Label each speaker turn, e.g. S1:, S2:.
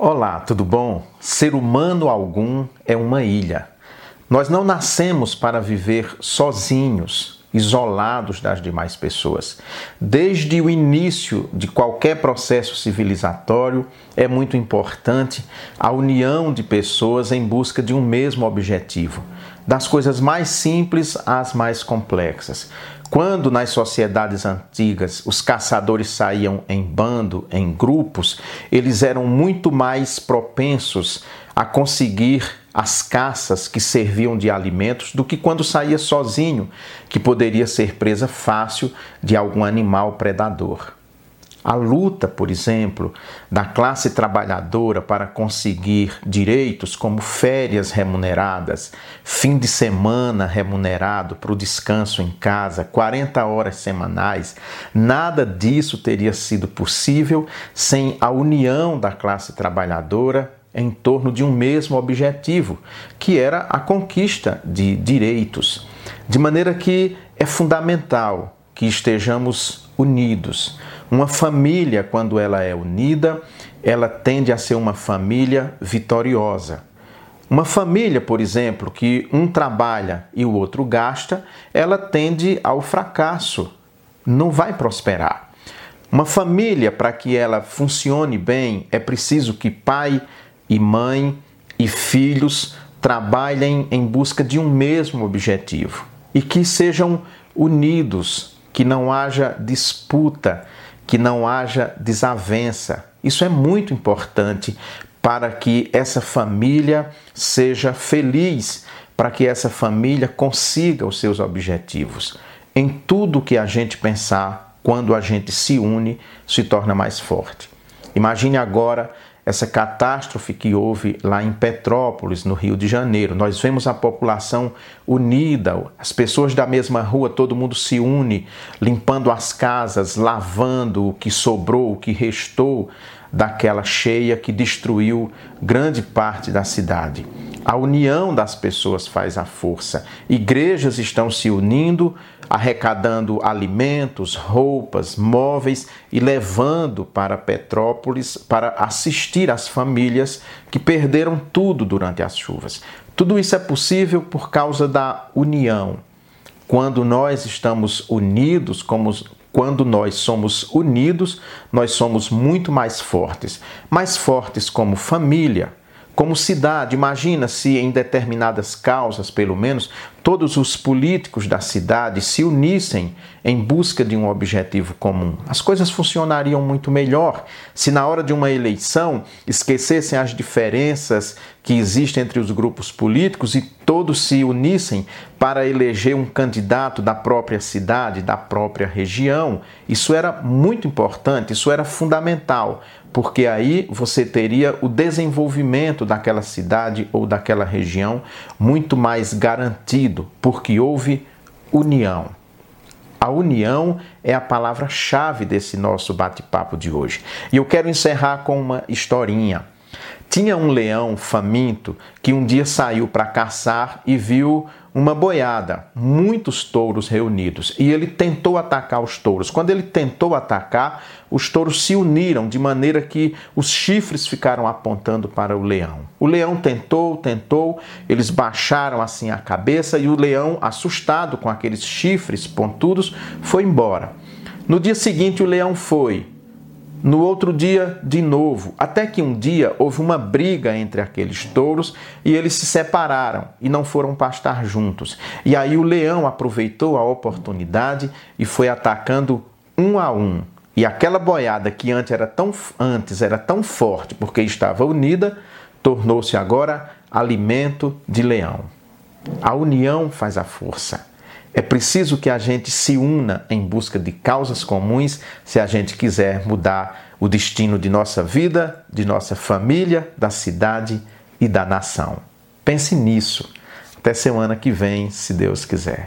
S1: Olá, tudo bom? Ser humano algum é uma ilha. Nós não nascemos para viver sozinhos, isolados das demais pessoas. Desde o início de qualquer processo civilizatório, é muito importante a união de pessoas em busca de um mesmo objetivo, das coisas mais simples às mais complexas. Quando nas sociedades antigas os caçadores saíam em bando, em grupos, eles eram muito mais propensos a conseguir as caças que serviam de alimentos do que quando saía sozinho, que poderia ser presa fácil de algum animal predador. A luta, por exemplo, da classe trabalhadora para conseguir direitos como férias remuneradas, fim de semana remunerado para o descanso em casa, 40 horas semanais, nada disso teria sido possível sem a união da classe trabalhadora em torno de um mesmo objetivo, que era a conquista de direitos. De maneira que é fundamental que estejamos unidos. Uma família, quando ela é unida, ela tende a ser uma família vitoriosa. Uma família, por exemplo, que um trabalha e o outro gasta, ela tende ao fracasso, não vai prosperar. Uma família, para que ela funcione bem, é preciso que pai e mãe e filhos trabalhem em busca de um mesmo objetivo e que sejam unidos que não haja disputa, que não haja desavença. Isso é muito importante para que essa família seja feliz, para que essa família consiga os seus objetivos. Em tudo que a gente pensar, quando a gente se une, se torna mais forte. Imagine agora essa catástrofe que houve lá em Petrópolis, no Rio de Janeiro. Nós vemos a população unida, as pessoas da mesma rua, todo mundo se une, limpando as casas, lavando o que sobrou, o que restou daquela cheia que destruiu grande parte da cidade. A união das pessoas faz a força. Igrejas estão se unindo, arrecadando alimentos, roupas, móveis e levando para Petrópolis para assistir às famílias que perderam tudo durante as chuvas. Tudo isso é possível por causa da união. Quando nós estamos unidos, como quando nós somos unidos, nós somos muito mais fortes. Mais fortes como família, como cidade. Imagina se em determinadas causas, pelo menos, todos os políticos da cidade se unissem em busca de um objetivo comum. As coisas funcionariam muito melhor se, na hora de uma eleição, esquecessem as diferenças que existem entre os grupos políticos e todos se unissem para eleger um candidato da própria cidade, da própria região. Isso era muito importante, isso era fundamental, porque aí você teria o desenvolvimento daquela cidade ou daquela região muito mais garantido porque houve união. A união é a palavra-chave desse nosso bate-papo de hoje. E eu quero encerrar com uma historinha. Tinha um leão faminto que um dia saiu para caçar e viu uma boiada, muitos touros reunidos, e ele tentou atacar os touros. Quando ele tentou atacar, os touros se uniram de maneira que os chifres ficaram apontando para o leão. O leão tentou, tentou, eles baixaram assim a cabeça e o leão, assustado com aqueles chifres pontudos, foi embora. No dia seguinte, o leão foi no outro dia, de novo, até que um dia houve uma briga entre aqueles touros e eles se separaram e não foram pastar juntos. E aí o leão aproveitou a oportunidade e foi atacando um a um. E aquela boiada que antes era tão, antes era tão forte porque estava unida, tornou-se agora alimento de leão. A união faz a força. É preciso que a gente se una em busca de causas comuns se a gente quiser mudar o destino de nossa vida, de nossa família, da cidade e da nação. Pense nisso. Até semana que vem, se Deus quiser.